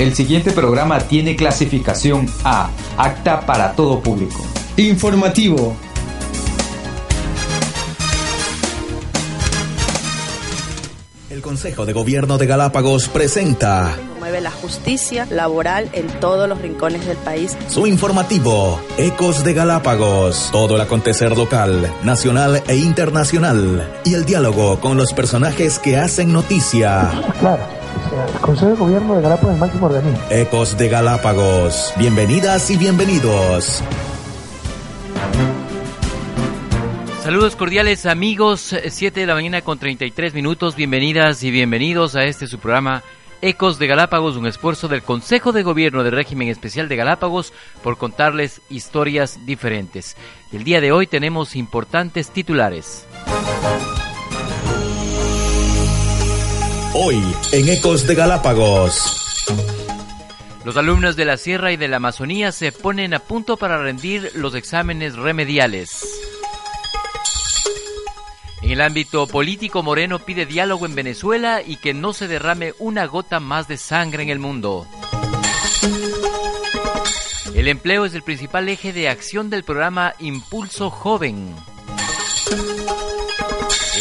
El siguiente programa tiene clasificación A, acta para todo público. Informativo. El Consejo de Gobierno de Galápagos presenta Promueve la justicia laboral en todos los rincones del país. su informativo Ecos de Galápagos. Todo el acontecer local, nacional e internacional. Y el diálogo con los personajes que hacen noticia. Claro, o sea, el Consejo de Gobierno de Galápagos es el máximo organismo. Ecos de Galápagos. Bienvenidas y bienvenidos. Saludos cordiales amigos, 7 de la mañana con 33 minutos, bienvenidas y bienvenidos a este su programa Ecos de Galápagos, un esfuerzo del Consejo de Gobierno del Régimen Especial de Galápagos por contarles historias diferentes. El día de hoy tenemos importantes titulares. Hoy en Ecos de Galápagos. Los alumnos de la Sierra y de la Amazonía se ponen a punto para rendir los exámenes remediales. En el ámbito político, Moreno pide diálogo en Venezuela y que no se derrame una gota más de sangre en el mundo. El empleo es el principal eje de acción del programa Impulso Joven.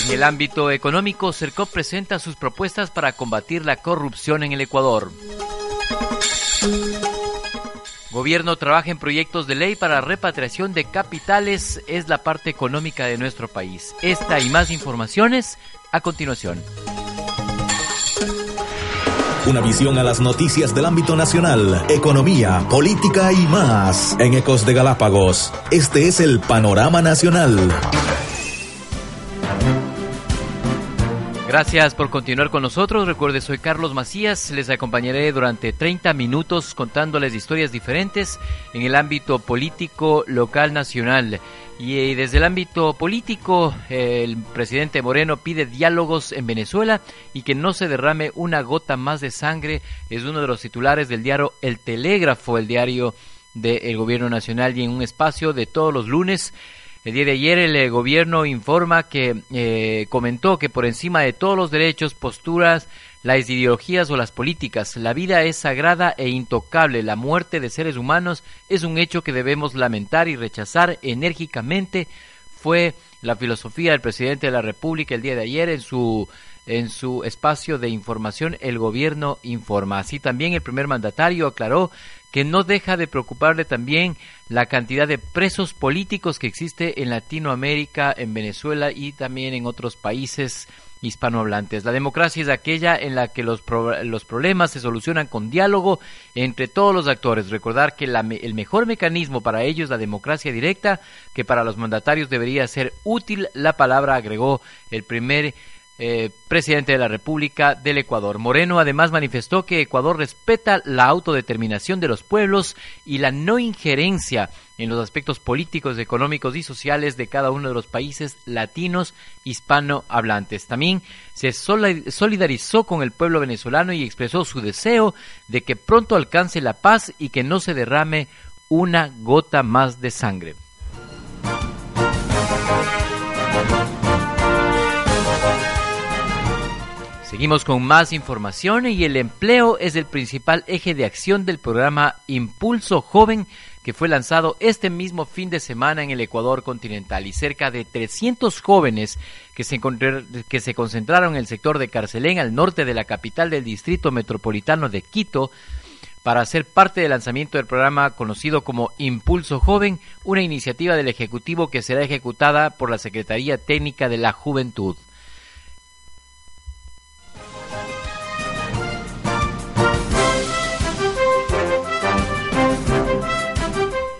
En el ámbito económico, CERCOP presenta sus propuestas para combatir la corrupción en el Ecuador. Gobierno trabaja en proyectos de ley para repatriación de capitales. Es la parte económica de nuestro país. Esta y más informaciones a continuación. Una visión a las noticias del ámbito nacional, economía, política y más. En Ecos de Galápagos, este es el panorama nacional. Gracias por continuar con nosotros. Recuerde, soy Carlos Macías. Les acompañaré durante 30 minutos contándoles historias diferentes en el ámbito político local nacional. Y eh, desde el ámbito político, el presidente Moreno pide diálogos en Venezuela y que no se derrame una gota más de sangre. Es uno de los titulares del diario El Telégrafo, el diario del gobierno nacional y en un espacio de todos los lunes. El día de ayer el eh, gobierno informa que eh, comentó que por encima de todos los derechos, posturas, las ideologías o las políticas, la vida es sagrada e intocable. La muerte de seres humanos es un hecho que debemos lamentar y rechazar enérgicamente. Fue la filosofía del presidente de la República el día de ayer en su en su espacio de información El Gobierno Informa. Así también el primer mandatario aclaró que no deja de preocuparle también la cantidad de presos políticos que existe en Latinoamérica, en Venezuela y también en otros países hispanohablantes. La democracia es aquella en la que los, pro los problemas se solucionan con diálogo entre todos los actores. Recordar que el mejor mecanismo para ello es la democracia directa, que para los mandatarios debería ser útil. La palabra agregó el primer eh, presidente de la República del Ecuador. Moreno además manifestó que Ecuador respeta la autodeterminación de los pueblos y la no injerencia en los aspectos políticos, económicos y sociales de cada uno de los países latinos hispanohablantes. También se solidarizó con el pueblo venezolano y expresó su deseo de que pronto alcance la paz y que no se derrame una gota más de sangre. Seguimos con más información y el empleo es el principal eje de acción del programa Impulso Joven que fue lanzado este mismo fin de semana en el Ecuador continental y cerca de 300 jóvenes que se, que se concentraron en el sector de Carcelén al norte de la capital del distrito metropolitano de Quito para ser parte del lanzamiento del programa conocido como Impulso Joven, una iniciativa del Ejecutivo que será ejecutada por la Secretaría Técnica de la Juventud.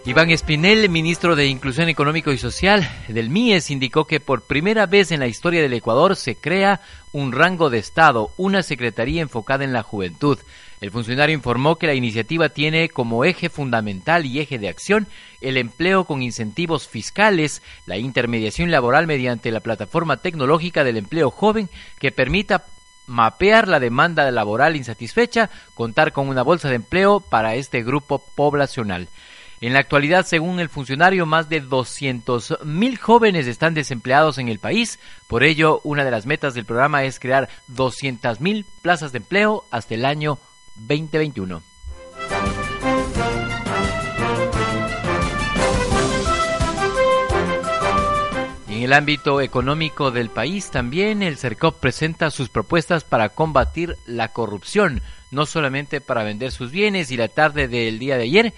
Iván Espinel, ministro de Inclusión Económico y Social del MIES, indicó que por primera vez en la historia del Ecuador se crea un rango de Estado, una secretaría enfocada en la juventud. El funcionario informó que la iniciativa tiene como eje fundamental y eje de acción el empleo con incentivos fiscales, la intermediación laboral mediante la plataforma tecnológica del empleo joven que permita mapear la demanda laboral insatisfecha, contar con una bolsa de empleo para este grupo poblacional. En la actualidad, según el funcionario, más de 200.000 jóvenes están desempleados en el país. Por ello, una de las metas del programa es crear 200.000 plazas de empleo hasta el año 2021. En el ámbito económico del país también el CERCOP presenta sus propuestas para combatir la corrupción, no solamente para vender sus bienes y la tarde del día de ayer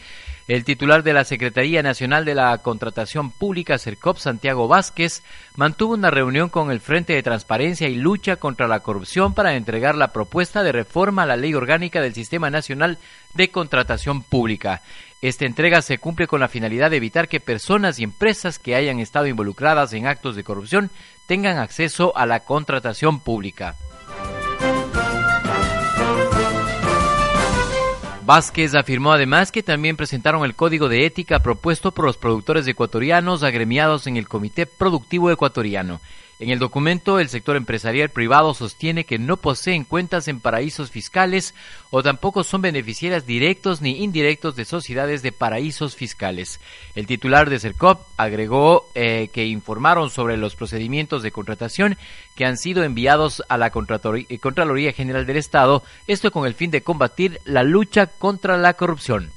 el titular de la Secretaría Nacional de la Contratación Pública, CERCOP, Santiago Vázquez, mantuvo una reunión con el Frente de Transparencia y Lucha contra la Corrupción para entregar la propuesta de reforma a la Ley Orgánica del Sistema Nacional de Contratación Pública. Esta entrega se cumple con la finalidad de evitar que personas y empresas que hayan estado involucradas en actos de corrupción tengan acceso a la contratación pública. Vázquez afirmó además que también presentaron el código de ética propuesto por los productores ecuatorianos agremiados en el Comité Productivo Ecuatoriano. En el documento, el sector empresarial privado sostiene que no poseen cuentas en paraísos fiscales o tampoco son beneficiarias directos ni indirectos de sociedades de paraísos fiscales. El titular de CERCOP agregó eh, que informaron sobre los procedimientos de contratación que han sido enviados a la Contraloría General del Estado, esto con el fin de combatir la lucha contra la corrupción.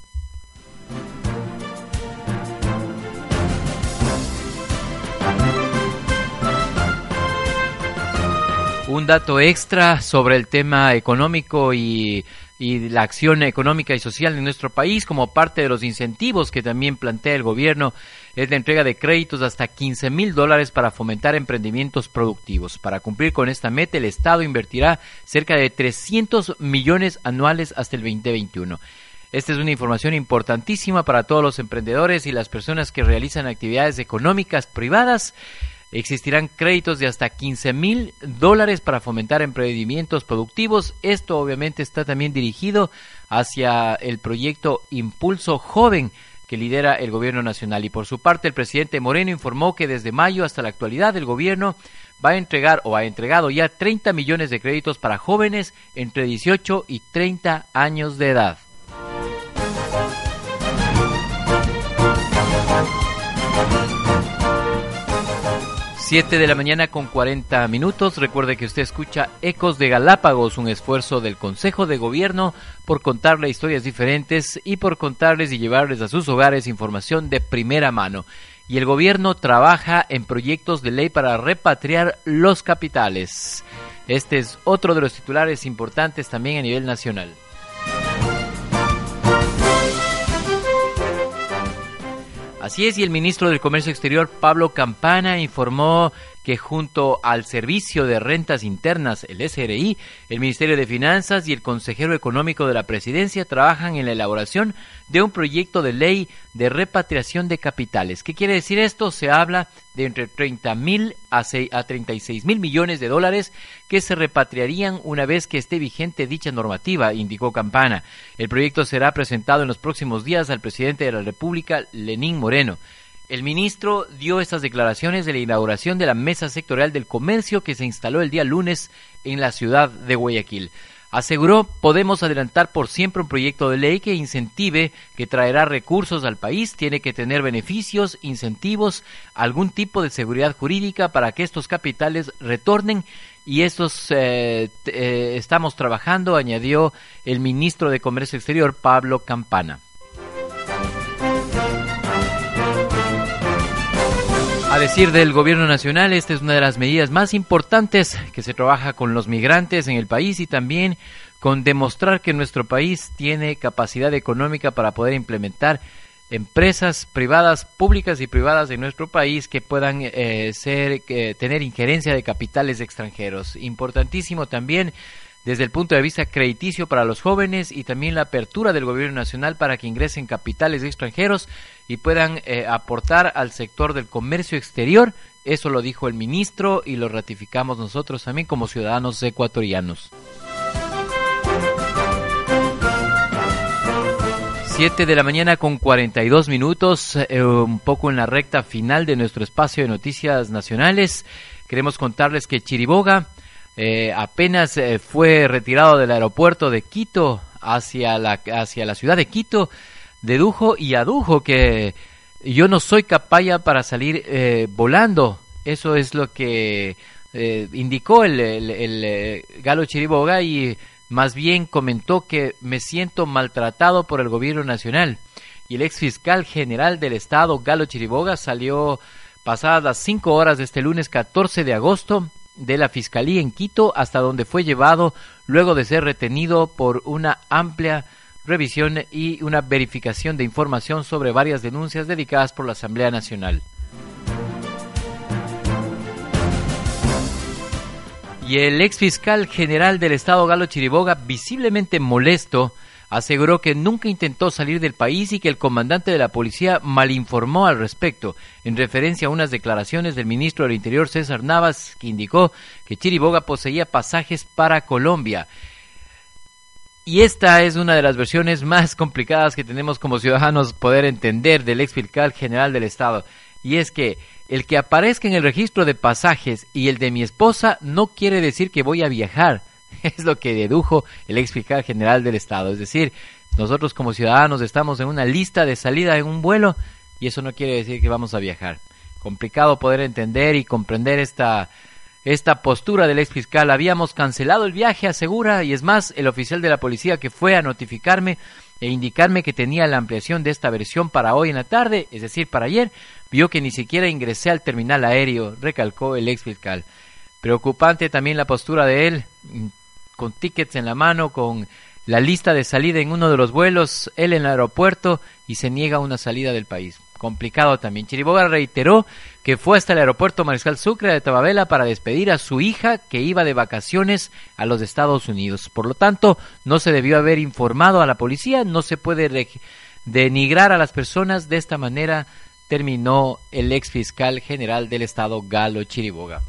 Un dato extra sobre el tema económico y, la acción económica y social en nuestro país como parte de los incentivos que también plantea el gobierno es la entrega de créditos hasta 15 mil dólares para fomentar emprendimientos productivos. Para cumplir con esta meta, el Estado invertirá cerca de 300 millones anuales hasta el 2021. Esta es una información importantísima para todos los emprendedores y las personas que realizan actividades económicas privadas Existirán créditos de hasta 15 mil dólares para fomentar emprendimientos productivos. Esto obviamente está también dirigido hacia el proyecto Impulso Joven que lidera el gobierno nacional. Y por su parte, el presidente Moreno informó que desde mayo hasta la actualidad el gobierno va a entregar o ha entregado ya 30 millones de créditos para jóvenes entre 18 y 30 años de edad. Siete de la mañana con 40 minutos. Recuerde que usted escucha Ecos de Galápagos, un esfuerzo del Consejo de Gobierno por contarle historias diferentes y por contarles y llevarles a sus hogares información de primera mano. Y el gobierno trabaja en proyectos de ley para repatriar los capitales. Este es otro de los titulares importantes también a nivel nacional. Así es, y el ministro del Comercio Exterior, Pablo Campana, informó que junto al Servicio de Rentas Internas, el SRI, el Ministerio de Finanzas y el Consejero Económico de la Presidencia trabajan en la elaboración de un proyecto de ley de repatriación de capitales. ¿Qué quiere decir esto? Se habla de entre 30 mil a, a 36 mil millones de dólares que se repatriarían una vez que esté vigente dicha normativa, indicó Campana. El proyecto será presentado en los próximos días al presidente de la República, Lenín Moreno. El ministro dio estas declaraciones de la inauguración de la Mesa Sectorial del Comercio que se instaló el día lunes en la ciudad de Guayaquil. Aseguró, podemos adelantar por siempre un proyecto de ley que incentive, que traerá recursos al país, tiene que tener beneficios, incentivos, algún tipo de seguridad jurídica para que estos capitales retornen y estos eh, eh, estamos trabajando, añadió el ministro de Comercio Exterior, Pablo Campana. A decir del gobierno nacional, esta es una de las medidas más importantes que se trabaja con los migrantes en el país y también con demostrar que nuestro país tiene capacidad económica para poder implementar empresas privadas, públicas y privadas de nuestro país que puedan eh, ser, tener injerencia de capitales extranjeros. Importantísimo también desde el punto de vista crediticio para los jóvenes y también la apertura del gobierno nacional para que ingresen capitales extranjeros y puedan eh, aportar al sector del comercio exterior. Eso lo dijo el ministro y lo ratificamos nosotros también como ciudadanos ecuatorianos. Siete de la mañana con 42 minutos, eh, un poco en la recta final de nuestro espacio de noticias nacionales. Queremos contarles que Chiriboga eh, apenas eh, fue retirado del aeropuerto de Quito hacia la, hacia la ciudad de Quito, dedujo y adujo que yo no soy capaya para salir eh, volando. Eso es lo que indicó el, el, Galo Chiriboga y más bien comentó que me siento maltratado por el gobierno nacional. Y el ex fiscal general del estado, Galo Chiriboga, salió pasadas las cinco horas de este lunes 14 de agosto de la Fiscalía en Quito, hasta donde fue llevado luego de ser retenido por una amplia revisión y una verificación de información sobre varias denuncias dedicadas por la Asamblea Nacional. Y el ex fiscal general del Estado Galo Chiriboga, visiblemente molesto, aseguró que nunca intentó salir del país y que el comandante de la policía malinformó al respecto, en referencia a unas declaraciones del ministro del Interior César Navas, que indicó que Chiriboga poseía pasajes para Colombia. Y esta es una de las versiones más complicadas que tenemos como ciudadanos poder entender del ex fiscal general del Estado. Y es que el que aparezca en el registro de pasajes y el de mi esposa no quiere decir que voy a viajar Es lo que dedujo el ex fiscal general del Estado. Es decir, nosotros como ciudadanos estamos en una lista de salida en un vuelo y eso no quiere decir que vamos a viajar. Complicado poder entender y comprender esta, esta postura del ex fiscal. Habíamos cancelado el viaje, asegura, y es más, el oficial de la policía que fue a notificarme e indicarme que tenía la ampliación de esta versión para hoy en la tarde, es decir, para ayer, vio que ni siquiera ingresé al terminal aéreo, recalcó el ex fiscal. Preocupante también la postura de él, con tickets en la mano, con la lista de salida en uno de los vuelos, él en el aeropuerto y se niega una salida del país. Complicado también. Chiriboga reiteró que fue hasta el aeropuerto Mariscal Sucre de Tababela para despedir a su hija que iba de vacaciones a los Estados Unidos. Por lo tanto, no se debió haber informado a la policía, no se puede denigrar a las personas de esta manera, terminó el ex fiscal general del estado Galo Chiriboga.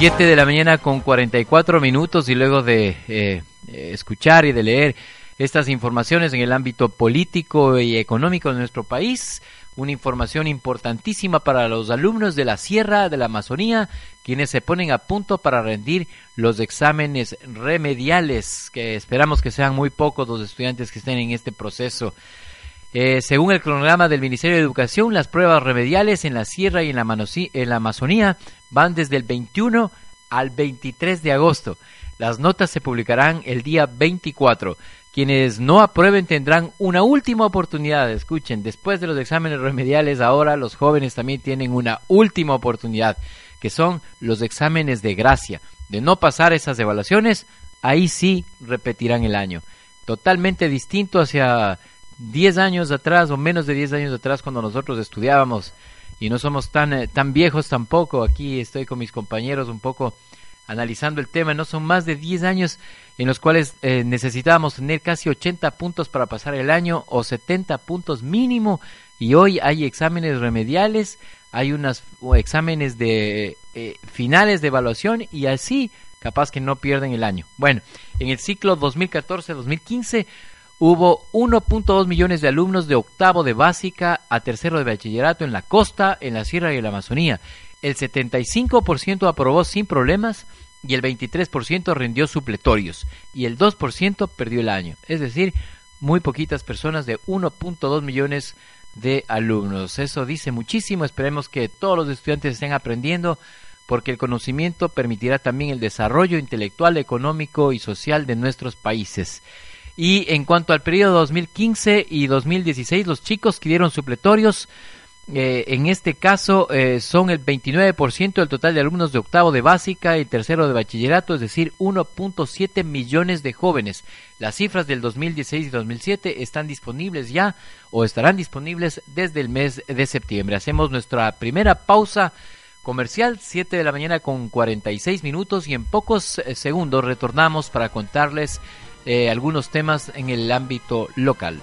Siete de la mañana con 44 minutos y luego de eh, escuchar y de leer estas informaciones en el ámbito político y económico de nuestro país, una información importantísima para los alumnos de la Sierra de la Amazonía, quienes se ponen a punto para rendir los exámenes remediales, que esperamos que sean muy pocos los estudiantes que estén en este proceso. Eh, según el cronograma del Ministerio de Educación, las pruebas remediales en la Sierra y en la, en la Amazonía van desde el 21 al 23 de agosto. Las notas se publicarán el día 24. Quienes no aprueben tendrán una última oportunidad. Escuchen, después de los exámenes remediales, ahora los jóvenes también tienen una última oportunidad, que son los exámenes de gracia. De no pasar esas evaluaciones, ahí sí repetirán el año. Totalmente distinto hacia 10 años atrás o menos de 10 años atrás cuando nosotros estudiábamos y no somos tan, eh, tan viejos tampoco. Aquí estoy con mis compañeros un poco analizando el tema. No son más de 10 años en los cuales eh, necesitábamos tener casi 80 puntos para pasar el año o 70 puntos mínimo y hoy hay exámenes remediales, hay unos exámenes de eh, finales de evaluación y así capaz que no pierden el año. Bueno, en el ciclo 2014-2015 Hubo 1.2 millones de alumnos de octavo de básica a tercero de bachillerato en la costa, en la sierra y en la Amazonía. El 75% aprobó sin problemas y el 23% rindió supletorios y el 2% perdió el año. Es decir, muy poquitas personas de 1.2 millones de alumnos. Eso dice muchísimo. Esperemos que todos los estudiantes estén aprendiendo porque el conocimiento permitirá también el desarrollo intelectual, económico y social de nuestros países. Y en cuanto al periodo 2015 y 2016, los chicos que dieron supletorios eh, en este caso eh, son el 29% del total de alumnos de octavo de básica y tercero de bachillerato, es decir, 1.7 millones de jóvenes. Las cifras del 2016 y 2007 están disponibles ya o estarán disponibles desde el mes de septiembre. Hacemos nuestra primera pausa comercial, 7 de la mañana con 46 minutos y en pocos eh, segundos retornamos para contarles algunos temas en el ámbito local.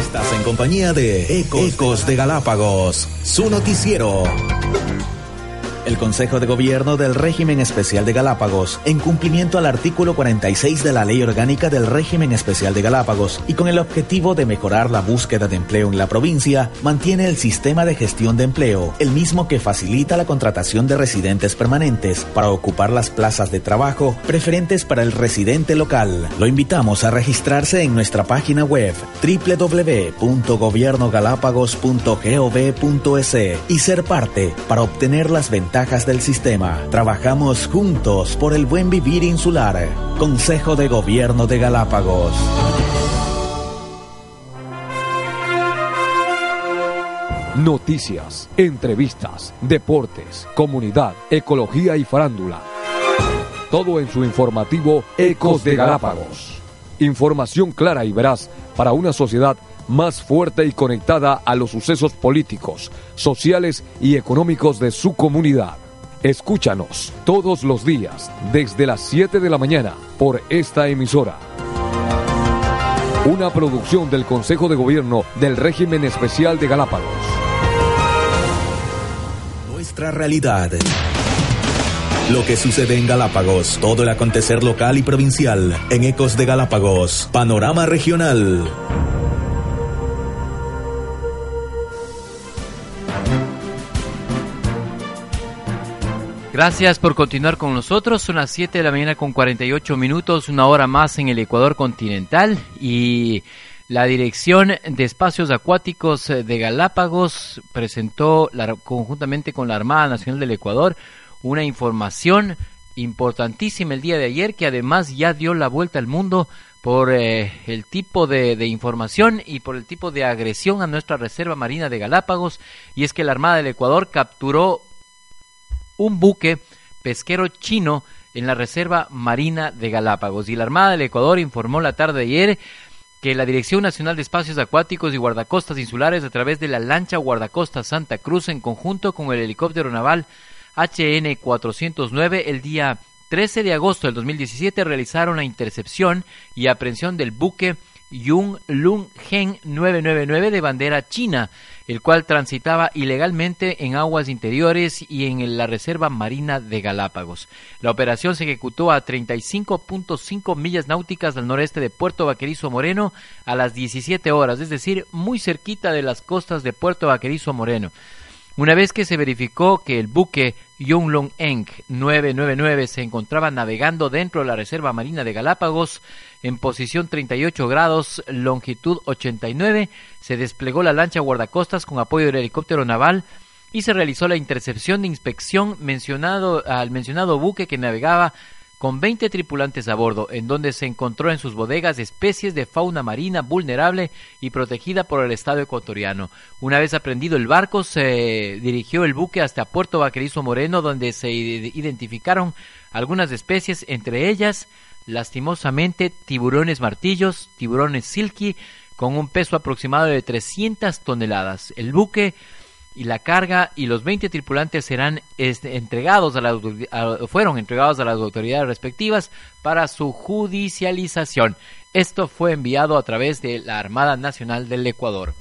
Estás en compañía de Ecos, de Galápagos, su noticiero. El Consejo de Gobierno del Régimen Especial de Galápagos, en cumplimiento al artículo 46 de la Ley Orgánica del Régimen Especial de Galápagos y con el objetivo de mejorar la búsqueda de empleo en la provincia, mantiene el sistema de gestión de empleo, el mismo que facilita la contratación de residentes permanentes para ocupar las plazas de trabajo preferentes para el residente local. Lo invitamos a registrarse en nuestra página web www.gobiernogalápagos.gov.es y ser parte para obtener las ventajas del sistema. Trabajamos juntos por el buen vivir insular. Consejo de Gobierno de Galápagos. Noticias, entrevistas, deportes, comunidad, ecología y farándula. Todo en su informativo Ecos de Galápagos. Información clara y veraz para una sociedad más fuerte y conectada a los sucesos políticos, sociales y económicos de su comunidad. Escúchanos todos los días desde las 7 de la mañana por esta emisora. Una producción del Consejo de Gobierno del Régimen Especial de Galápagos. Nuestra realidad. Lo que sucede en Galápagos, todo el acontecer local y provincial, en Ecos de Galápagos, Panorama Regional. Gracias por continuar con nosotros. Son las 7 de la mañana con 48 minutos, una hora más en el Ecuador continental y la Dirección de Espacios Acuáticos de Galápagos presentó conjuntamente con la Armada Nacional del Ecuador una información importantísima el día de ayer que además ya dio la vuelta al mundo por eh, el tipo de, información y por el tipo de agresión a nuestra Reserva Marina de Galápagos y es que la Armada del Ecuador capturó un buque pesquero chino en la Reserva Marina de Galápagos. Y la Armada del Ecuador informó la tarde de ayer que la Dirección Nacional de Espacios Acuáticos y Guardacostas Insulares, a través de la lancha Guardacostas Santa Cruz, en conjunto con el helicóptero naval HN 409, el día 13 de agosto del 2017 realizaron la intercepción y aprehensión del buque Yung Lung Gen 999 de bandera china el cual transitaba ilegalmente en aguas interiores y en la Reserva Marina de Galápagos. La operación se ejecutó a 35.5 millas náuticas al noreste de Puerto Vaquerizo Moreno a las 17 horas, es decir, muy cerquita de las costas de Puerto Vaquerizo Moreno. Una vez que se verificó que el buque Yonglong Eng 999 se encontraba navegando dentro de la Reserva Marina de Galápagos en posición 38 grados, longitud 89, se desplegó la lancha guardacostas con apoyo del helicóptero naval y se realizó la intercepción de inspección mencionado al mencionado buque que navegaba con 20 tripulantes a bordo, en donde se encontró en sus bodegas especies de fauna marina vulnerable y protegida por el Estado ecuatoriano. Una vez aprendido el barco, se dirigió el buque hasta Puerto Vaquerizo Moreno, donde se identificaron algunas especies, entre ellas, lastimosamente, tiburones martillos, tiburones silky, con un peso aproximado de 300 toneladas. El buque y la carga y los 20 tripulantes serán entregados a fueron entregados a las autoridades respectivas para su judicialización. Esto fue enviado a través de la Armada Nacional del Ecuador.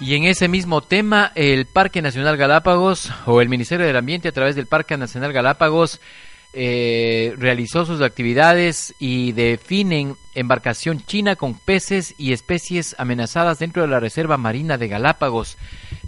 Y en ese mismo tema, el Parque Nacional Galápagos o el Ministerio del Ambiente a través del Parque Nacional Galápagos eh, realizó sus actividades y definen embarcación china con peces y especies amenazadas dentro de la Reserva Marina de Galápagos.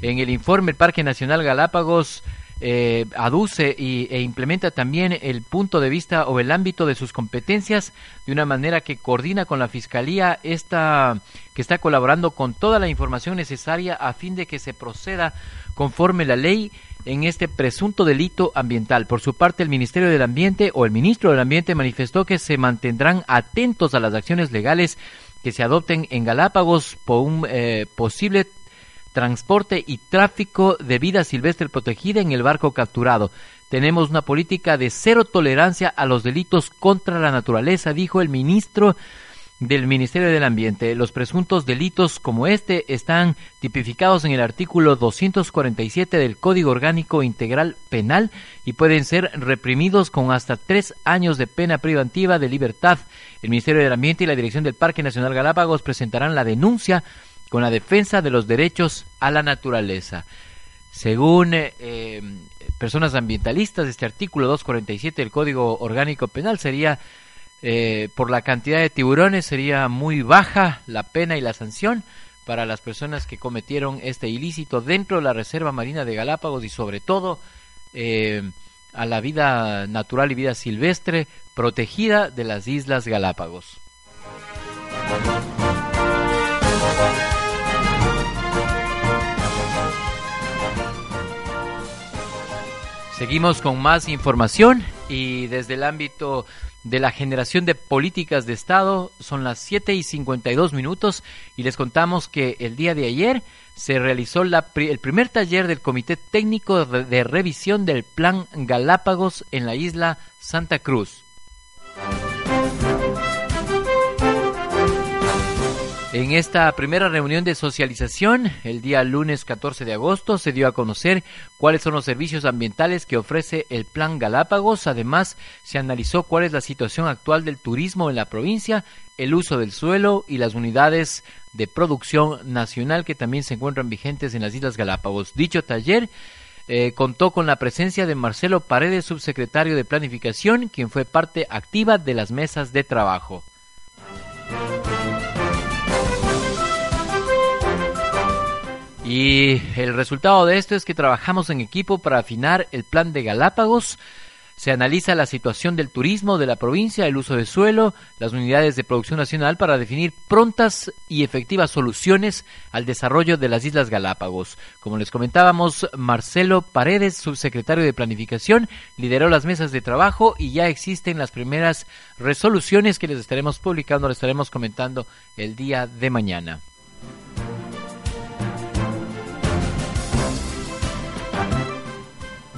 En el informe, el Parque Nacional Galápagos eh, aduce y, e implementa también el punto de vista o el ámbito de sus competencias de una manera que coordina con la Fiscalía esta, que está colaborando con toda la información necesaria a fin de que se proceda conforme la ley en este presunto delito ambiental. Por su parte, el Ministerio del Ambiente o el ministro del Ambiente manifestó que se mantendrán atentos a las acciones legales que se adopten en Galápagos por un eh, posible transporte y tráfico de vida silvestre protegida en el barco capturado. Tenemos una política de cero tolerancia a los delitos contra la naturaleza, dijo el ministro del Ministerio del Ambiente. Los presuntos delitos como este están tipificados en el artículo 247 del Código Orgánico Integral Penal y pueden ser reprimidos con hasta tres años de pena privativa de libertad. El Ministerio del Ambiente y la Dirección del Parque Nacional Galápagos presentarán la denuncia con la defensa de los derechos a la naturaleza. Según eh, personas ambientalistas, este artículo 247 del Código Orgánico Penal sería eh, por la cantidad de tiburones sería muy baja la pena y la sanción para las personas que cometieron este ilícito dentro de la Reserva Marina de Galápagos y sobre todo eh, a la vida natural y vida silvestre protegida de las Islas Galápagos. Seguimos con más información y desde el ámbito de la generación de políticas de Estado. Son las 7 y 52 minutos y les contamos que el día de ayer se realizó la, el primer taller del Comité Técnico de Revisión del Plan Galápagos en la isla Santa Cruz. En esta primera reunión de socialización, el día lunes 14 de agosto, se dio a conocer cuáles son los servicios ambientales que ofrece el Plan Galápagos. Además, se analizó cuál es la situación actual del turismo en la provincia, el uso del suelo y las unidades de producción nacional que también se encuentran vigentes en las Islas Galápagos. Dicho taller eh, contó con la presencia de Marcelo Paredes, subsecretario de Planificación, quien fue parte activa de las mesas de trabajo. Y el resultado de esto es que trabajamos en equipo para afinar el plan de Galápagos. Se analiza la situación del turismo de la provincia, el uso de suelo, las unidades de producción nacional para definir prontas y efectivas soluciones al desarrollo de las Islas Galápagos. Como les comentábamos, Marcelo Paredes, subsecretario de Planificación, lideró las mesas de trabajo y ya existen las primeras resoluciones que les estaremos publicando, les estaremos comentando el día de mañana.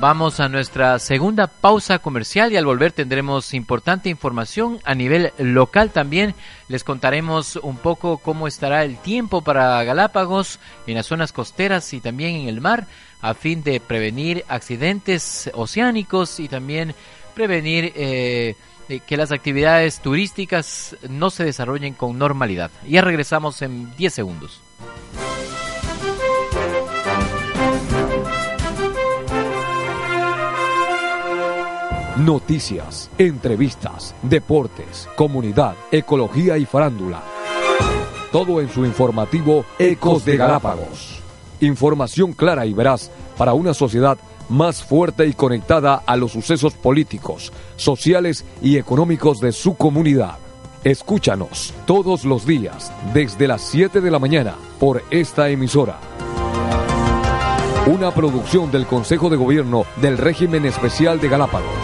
Vamos a nuestra segunda pausa comercial y al volver tendremos importante información a nivel local también. Les contaremos un poco cómo estará el tiempo para Galápagos en las zonas costeras y también en el mar a fin de prevenir accidentes oceánicos y también prevenir eh, que las actividades turísticas no se desarrollen con normalidad. Ya regresamos en 10 segundos. Noticias, entrevistas, deportes, comunidad, ecología y farándula. Todo en su informativo Ecos de Galápagos. Información clara y veraz para una sociedad más fuerte y conectada a los sucesos políticos, sociales y económicos de su comunidad. Escúchanos todos los días desde las 7 de la mañana por esta emisora. Una producción del Consejo de Gobierno del Régimen Especial de Galápagos.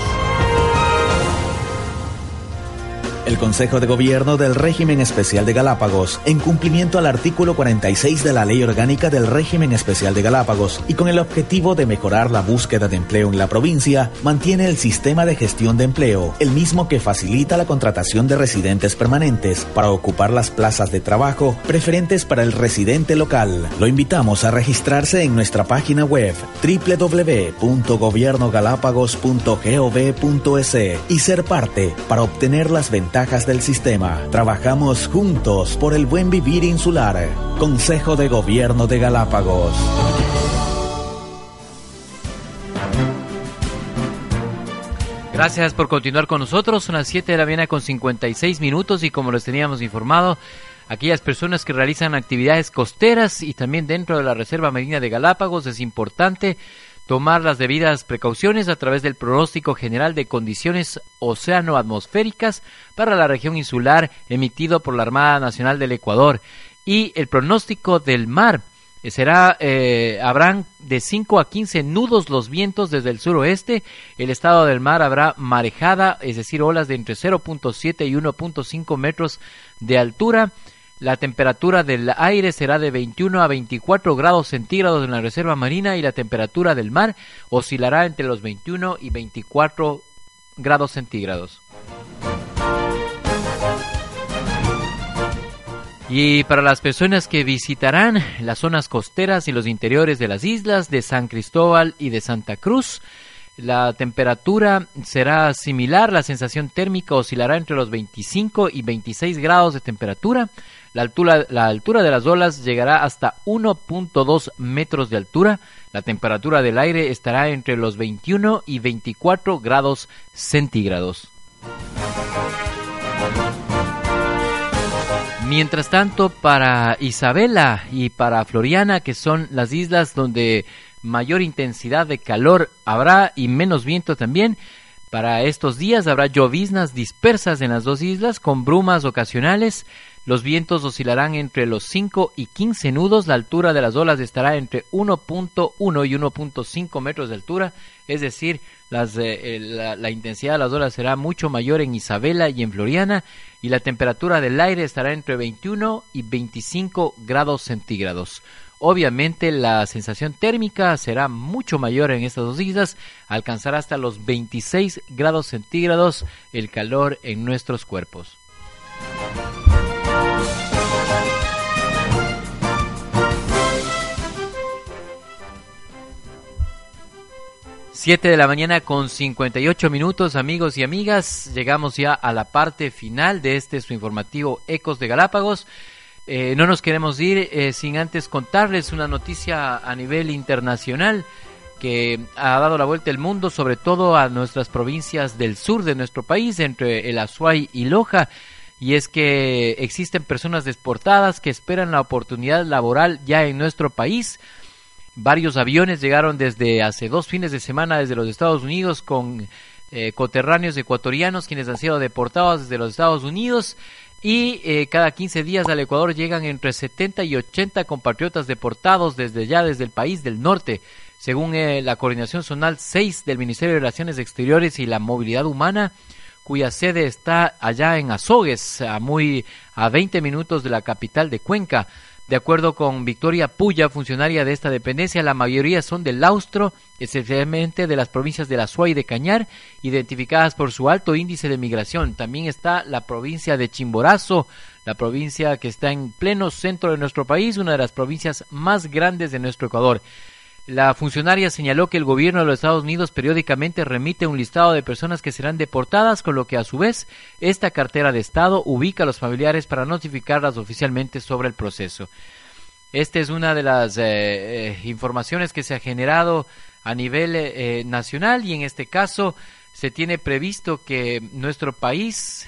El Consejo de Gobierno del Régimen Especial de Galápagos, en cumplimiento al artículo 46 de la Ley Orgánica del Régimen Especial de Galápagos y con el objetivo de mejorar la búsqueda de empleo en la provincia, mantiene el sistema de gestión de empleo, el mismo que facilita la contratación de residentes permanentes para ocupar las plazas de trabajo preferentes para el residente local. Lo invitamos a registrarse en nuestra página web www.gobiernogalápagos.gov.es y ser parte para obtener las ventajas del sistema. Trabajamos juntos por el buen vivir insular. Consejo de Gobierno de Galápagos. Gracias por continuar con nosotros. Son las 7 de la mañana con 56 minutos y como les teníamos informado, aquellas personas que realizan actividades costeras y también dentro de la Reserva Marina de Galápagos es importante tomar las debidas precauciones a través del pronóstico general de condiciones océano-atmosféricas para la región insular emitido por la Armada Nacional del Ecuador y el pronóstico del mar será, eh, habrán de 5 a 15 nudos los vientos desde el suroeste. El estado del mar habrá marejada, es decir, olas de entre 0.7 y 1.5 metros de altura. La temperatura del aire será de 21 a 24 grados centígrados en la reserva marina y la temperatura del mar oscilará entre los 21 y 24 grados centígrados. Y para las personas que visitarán las zonas costeras y los interiores de las islas de San Cristóbal y de Santa Cruz, la temperatura será similar, la sensación térmica oscilará entre los 25 y 26 grados de temperatura, la altura, de las olas llegará hasta 1.2 metros de altura, la temperatura del aire estará entre los 21 y 24 grados centígrados. Mientras tanto, para Isabela y para Floriana, que son las islas donde mayor intensidad de calor habrá y menos viento también, para estos días habrá lloviznas dispersas en las dos islas con brumas ocasionales. Los vientos oscilarán entre los 5 y 15 nudos. La altura de las olas estará entre 1.1 y 1.5 metros de altura. Es decir, eh, la, la, intensidad de las olas será mucho mayor en Isabela y en Floriana. Y la temperatura del aire estará entre 21 y 25 grados centígrados. Obviamente la sensación térmica será mucho mayor en estas dos islas, alcanzará hasta los 26 grados centígrados el calor en nuestros cuerpos. Siete de la mañana con 58 minutos, amigos y amigas. Llegamos ya a la parte final de este su informativo Ecos de Galápagos. Eh, no nos queremos ir eh, sin antes contarles una noticia a nivel internacional que ha dado la vuelta al mundo, sobre todo a nuestras provincias del sur de nuestro país, entre el Azuay y Loja. Y es que existen personas deportadas que esperan la oportunidad laboral ya en nuestro país. Varios aviones llegaron desde hace dos fines de semana desde los Estados Unidos con eh, coterráneos ecuatorianos quienes han sido deportados desde los Estados Unidos y eh, cada 15 días al Ecuador llegan entre 70 y 80 compatriotas deportados desde ya desde el país del norte. Según eh, la Coordinación Zonal 6 del Ministerio de Relaciones Exteriores y la Movilidad Humana, cuya sede está allá en Azogues, a muy a 20 minutos de la capital de Cuenca. De acuerdo con Victoria Puya, funcionaria de esta dependencia, la mayoría son del Austro, especialmente de las provincias de la Suá y de Cañar, identificadas por su alto índice de migración. También está la provincia de Chimborazo, la provincia que está en pleno centro de nuestro país, una de las provincias más grandes de nuestro Ecuador. La funcionaria señaló que el gobierno de los Estados Unidos periódicamente remite un listado de personas que serán deportadas, con lo que a su vez esta cartera de Estado ubica a los familiares para notificarlas oficialmente sobre el proceso. Esta es una de las eh, eh, informaciones que se ha generado a nivel eh, nacional y en este caso se tiene previsto que nuestro país,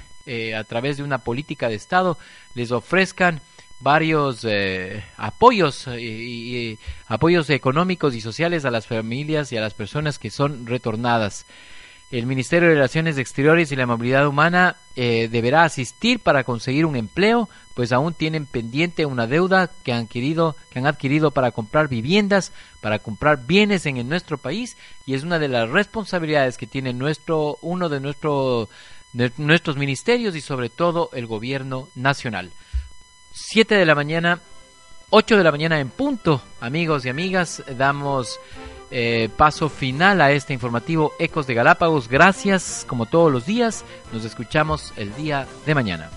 a través de una política de Estado, les ofrezcan varios eh, apoyos y, apoyos económicos y sociales a las familias y a las personas que son retornadas. El Ministerio de Relaciones Exteriores y la Movilidad Humana eh, deberá asistir para conseguir un empleo, pues aún tienen pendiente una deuda que han adquirido, que han adquirido para comprar viviendas, para comprar bienes en, en nuestro país, y es una de las responsabilidades que tiene nuestro, uno de, nuestro, de nuestros ministerios y sobre todo el gobierno nacional. 7 de la mañana, 8 de la mañana en punto, amigos y amigas, damos eh, paso final a este informativo Ecos de Galápagos. Gracias, como todos los días, nos escuchamos el día de mañana.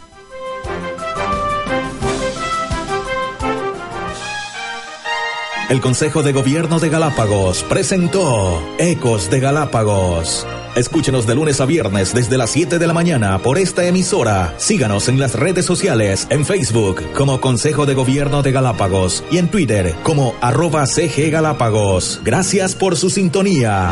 El Consejo de Gobierno de Galápagos presentó Ecos de Galápagos. Escúchenos de lunes a viernes desde las 7 de la mañana por esta emisora. Síganos en las redes sociales, en Facebook como Consejo de Gobierno de Galápagos y en Twitter como arroba CG Galápagos. Gracias por su sintonía.